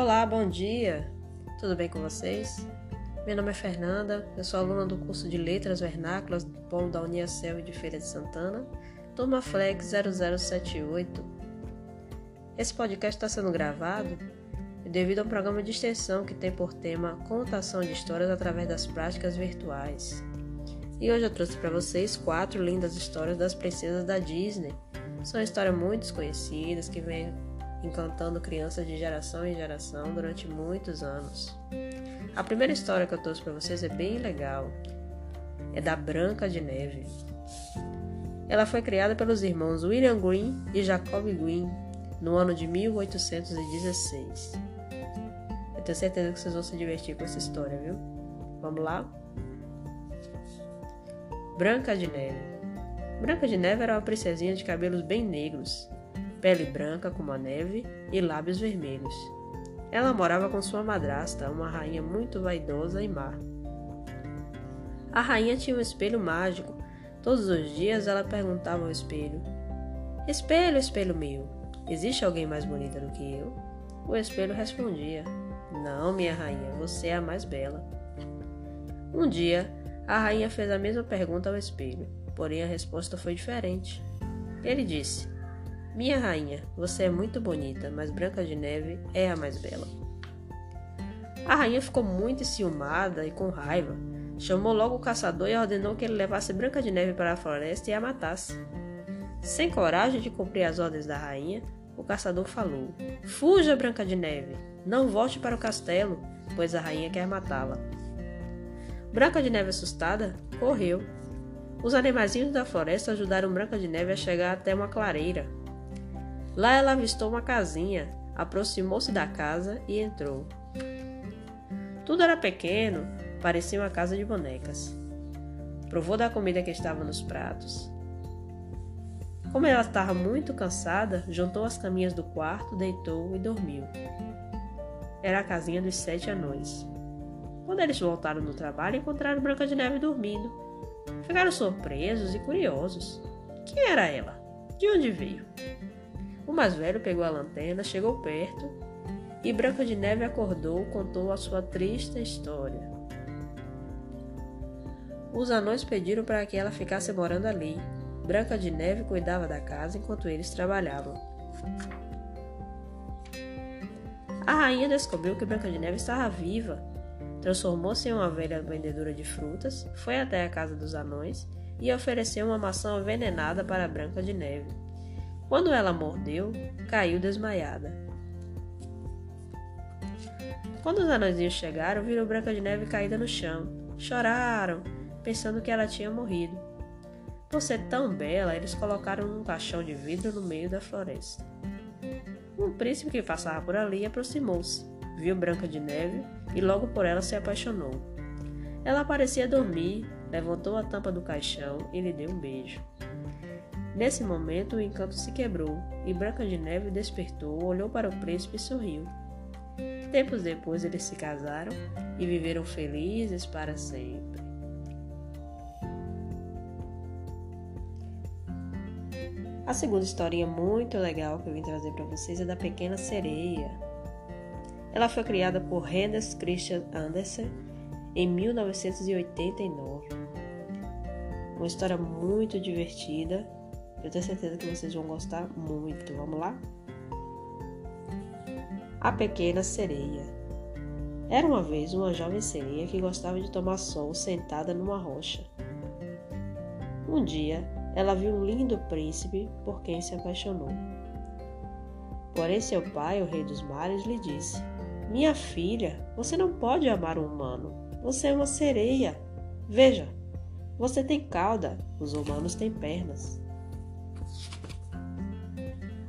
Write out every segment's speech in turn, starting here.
Olá, bom dia! Tudo bem com vocês? Meu nome é Fernanda, eu sou aluna do curso de Letras Vernáculas do Polo da Uniacel e de Feira de Santana, turma Flex 0078. Esse podcast está sendo gravado devido a um programa de extensão que tem por tema Contação de Histórias através das práticas virtuais. E hoje eu trouxe para vocês quatro lindas histórias das princesas da Disney. São histórias muito desconhecidas que vêm encantando crianças de geração em geração durante muitos anos. A primeira história que eu trouxe para vocês é bem legal. É da Branca de Neve. Ela foi criada pelos irmãos William Green e Jacob Green no ano de 1816. Eu tenho certeza que vocês vão se divertir com essa história, viu? Vamos lá? Branca de Neve. Branca de Neve era uma princesinha de cabelos bem negros, pele branca como a neve e lábios vermelhos. Ela morava com sua madrasta, uma rainha muito vaidosa e má. A rainha tinha um espelho mágico. Todos os dias ela perguntava ao espelho: Espelho, espelho meu, existe alguém mais bonita do que eu? O espelho respondia: Não, minha rainha, você é a mais bela. Um dia, a rainha fez a mesma pergunta ao espelho, porém a resposta foi diferente. Ele disse: minha rainha, você é muito bonita, mas Branca de Neve é a mais bela. A rainha ficou muito enciumada e com raiva. Chamou logo o caçador e ordenou que ele levasse Branca de Neve para a floresta e a matasse. Sem coragem de cumprir as ordens da rainha, o caçador falou: Fuja, Branca de Neve! Não volte para o castelo, pois a rainha quer matá-la. Branca de Neve, assustada, correu. Os animaizinhos da floresta ajudaram Branca de Neve a chegar até uma clareira. Lá ela avistou uma casinha, aproximou-se da casa e entrou. Tudo era pequeno, parecia uma casa de bonecas. Provou da comida que estava nos pratos. Como ela estava muito cansada, juntou as caminhas do quarto, deitou e dormiu. Era a casinha dos sete anões. Quando eles voltaram do trabalho, encontraram Branca de Neve dormindo. Ficaram surpresos e curiosos. Quem era ela? De onde veio? O mais velho pegou a lanterna, chegou perto e Branca de Neve acordou contou a sua triste história. Os anões pediram para que ela ficasse morando ali. Branca de Neve cuidava da casa enquanto eles trabalhavam. A rainha descobriu que Branca de Neve estava viva. Transformou-se em uma velha vendedora de frutas, foi até a casa dos anões e ofereceu uma maçã envenenada para Branca de Neve. Quando ela mordeu, caiu desmaiada. Quando os anõezinhos chegaram, viram Branca de Neve caída no chão. Choraram, pensando que ela tinha morrido. Por ser tão bela, eles colocaram num caixão de vidro no meio da floresta. Um príncipe que passava por ali aproximou-se, viu Branca de Neve e logo por ela se apaixonou. Ela parecia dormir, levantou a tampa do caixão e lhe deu um beijo. Nesse momento, o encanto se quebrou e Branca de Neve despertou, olhou para o príncipe e sorriu. Tempos depois, eles se casaram e viveram felizes para sempre. A segunda historinha muito legal que eu vim trazer para vocês é da Pequena Sereia. Ela foi criada por Hans Christian Andersen em 1989. Uma história muito divertida eu tenho certeza que vocês vão gostar muito. Vamos lá? A Pequena Sereia Era uma vez uma jovem sereia que gostava de tomar sol sentada numa rocha. Um dia, ela viu um lindo príncipe por quem se apaixonou. Porém, seu pai, o rei dos mares, lhe disse: Minha filha, você não pode amar um humano. Você é uma sereia. Veja, você tem cauda, os humanos têm pernas.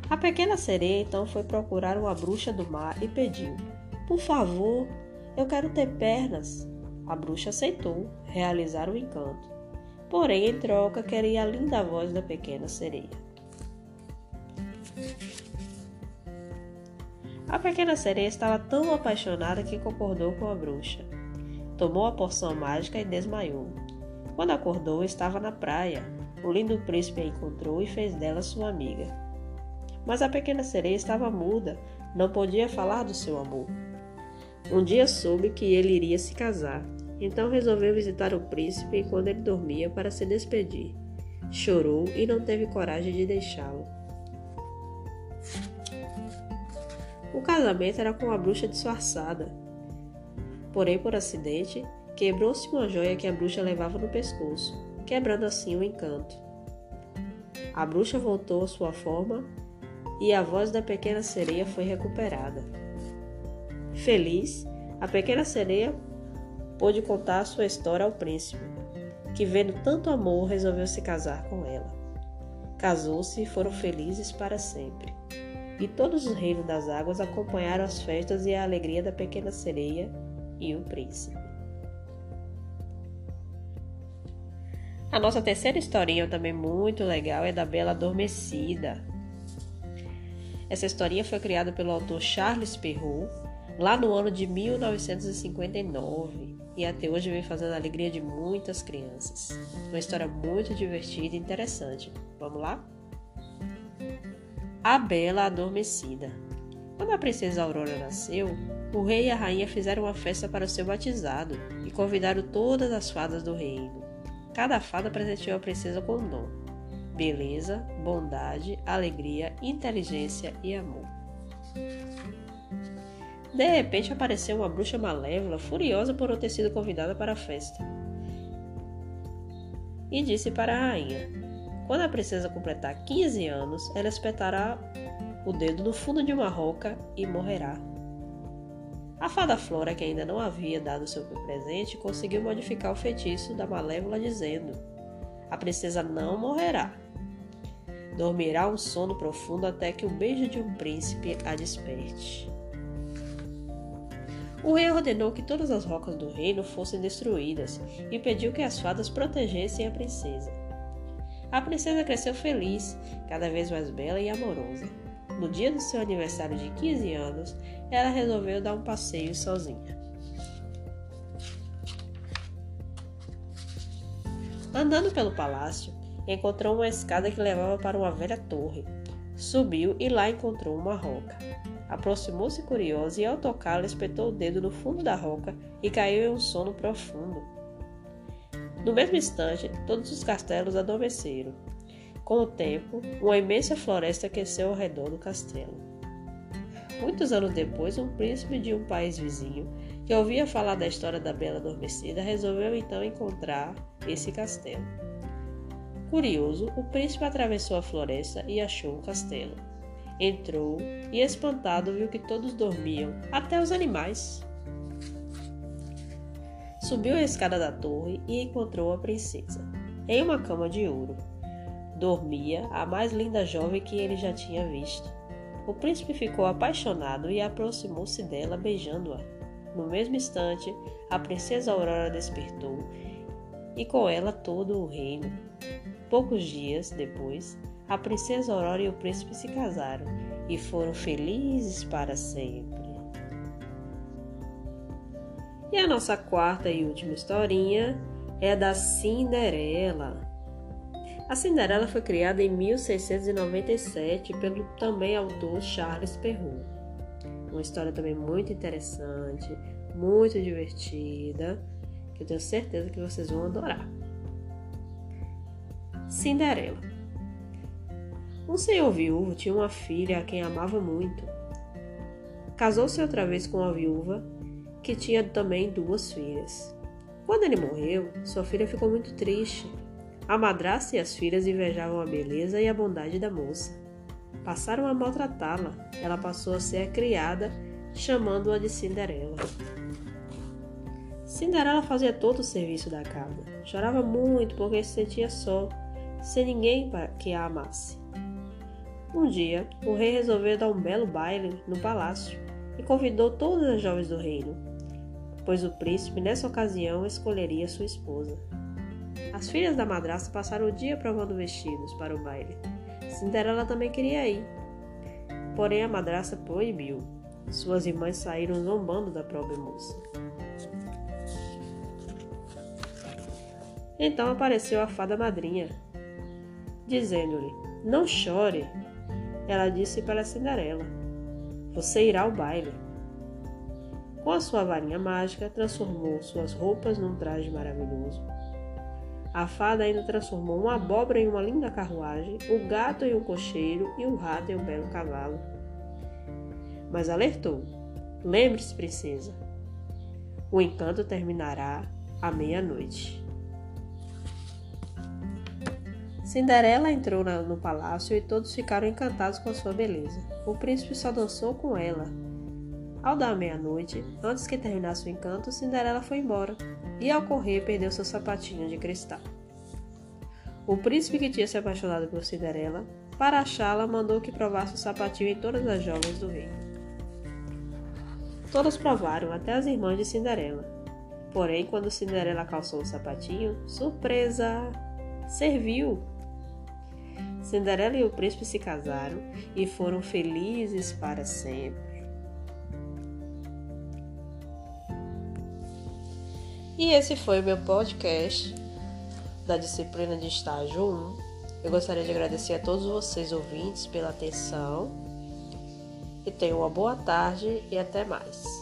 A pequena sereia então foi procurar uma bruxa do mar e pediu: Por favor, eu quero ter pernas. A bruxa aceitou realizar o encanto. Porém, em troca, queria a linda voz da pequena sereia. A pequena sereia estava tão apaixonada que concordou com a bruxa. Tomou a poção mágica e desmaiou. Quando acordou, estava na praia. O lindo príncipe a encontrou e fez dela sua amiga. Mas a pequena sereia estava muda, Não podia falar do seu amor. Um dia soube que ele iria se casar, então resolveu visitar o príncipe enquanto ele dormia para se despedir. Chorou e não teve coragem de deixá-lo. O casamento era com a bruxa disfarçada. Porém, por acidente, quebrou-se uma joia que a bruxa levava no pescoço, quebrando assim o encanto. A bruxa voltou à sua forma e a voz da pequena sereia foi recuperada. Feliz, a pequena sereia pôde contar sua história ao príncipe, que, vendo tanto amor, resolveu se casar com ela. Casou-se e foram felizes para sempre. E todos os reinos das águas acompanharam as festas e a alegria da pequena sereia e o príncipe. A nossa terceira historinha, também muito legal, é da Bela Adormecida. Essa historinha foi criada pelo autor Charles Perrault lá no ano de 1959 e até hoje vem fazendo a alegria de muitas crianças. Uma história muito divertida e interessante. Vamos lá? A Bela Adormecida. Quando a princesa Aurora nasceu, o rei e a rainha fizeram uma festa para o seu batizado e convidaram todas as fadas do reino. Cada fada presenteou a princesa com um dom: beleza, bondade, alegria, inteligência e amor. De repente apareceu uma bruxa malévola, furiosa por não ter sido convidada para a festa. E disse para a rainha: Quando a princesa completar 15 anos, ela espetará o dedo no fundo de uma roca e morrerá. A fada Flora, que ainda não havia dado seu presente, conseguiu modificar o feitiço da malévola, dizendo: A princesa não morrerá. Dormirá um sono profundo até que o beijo de um príncipe a desperte. O rei ordenou que todas as rocas do reino fossem destruídas e pediu que as fadas protegessem a princesa. A princesa cresceu feliz, cada vez mais bela e amorosa. No dia do seu aniversário de 15 anos, ela resolveu dar um passeio sozinha. Andando pelo palácio, encontrou uma escada que levava para uma velha torre. Subiu e lá encontrou uma roca. Aproximou-se curiosa e, ao tocá-la, espetou o dedo no fundo da roca e caiu em um sono profundo. No mesmo instante, todos os castelos adormeceram. Com o tempo, uma imensa floresta aqueceu ao redor do castelo. Muitos anos depois, um príncipe de um país vizinho, que ouvia falar da história da Bela Adormecida, resolveu então encontrar esse castelo. Curioso, o príncipe atravessou a floresta e achou o castelo. Entrou e, espantado, viu que todos dormiam, até os animais. Subiu a escada da torre e encontrou a princesa, em uma cama de ouro dormia a mais linda jovem que ele já tinha visto. O príncipe ficou apaixonado e aproximou-se dela, beijando-a. No mesmo instante, a princesa Aurora despertou e com ela todo o reino. Poucos dias depois, a princesa Aurora e o príncipe se casaram e foram felizes para sempre. E a nossa quarta e última historinha é da Cinderela. A Cinderela foi criada em 1697 pelo também autor Charles Perrault. Uma história também muito interessante, muito divertida, que eu tenho certeza que vocês vão adorar. Cinderela. Um senhor viúvo tinha uma filha a quem amava muito. Casou-se outra vez com uma viúva que tinha também duas filhas. Quando ele morreu, sua filha ficou muito triste a madrasta e as filhas invejavam a beleza e a bondade da moça. Passaram a maltratá-la. Ela passou a ser a criada, chamando-a de Cinderela. Cinderela fazia todo o serviço da casa. Chorava muito porque se sentia só, sem ninguém que a amasse. Um dia, o rei resolveu dar um belo baile no palácio e convidou todas as jovens do reino, pois o príncipe, nessa ocasião, escolheria sua esposa. As filhas da madrasta passaram o dia provando vestidos para o baile. Cinderela também queria ir, porém a madrasta proibiu. Suas irmãs saíram zombando da pobre moça. Então apareceu a fada madrinha, dizendo-lhe: Não chore. Ela disse para Cinderela: Você irá ao baile. Com a sua varinha mágica, transformou suas roupas num traje maravilhoso. A fada ainda transformou uma abóbora em uma linda carruagem, o gato em um cocheiro e o rato em um belo cavalo. Mas alertou: Lembre-se, princesa, o encanto terminará à meia-noite. Cinderela entrou no palácio e todos ficaram encantados com sua beleza. O príncipe só dançou com ela. Ao dar meia-noite, antes que terminasse o encanto, Cinderela foi embora e, ao correr, perdeu seu sapatinho de cristal. O príncipe que tinha se apaixonado por Cinderela, para achá-la, mandou que provasse o sapatinho em todas as jovens do reino. Todas provaram, até as irmãs de Cinderela. Porém, quando Cinderela calçou o sapatinho, surpresa! Serviu! Cinderela e o príncipe se casaram e foram felizes para sempre. E esse foi o meu podcast da disciplina de estágio 1. Eu gostaria de agradecer a todos vocês ouvintes pela atenção. E tenham uma boa tarde e até mais.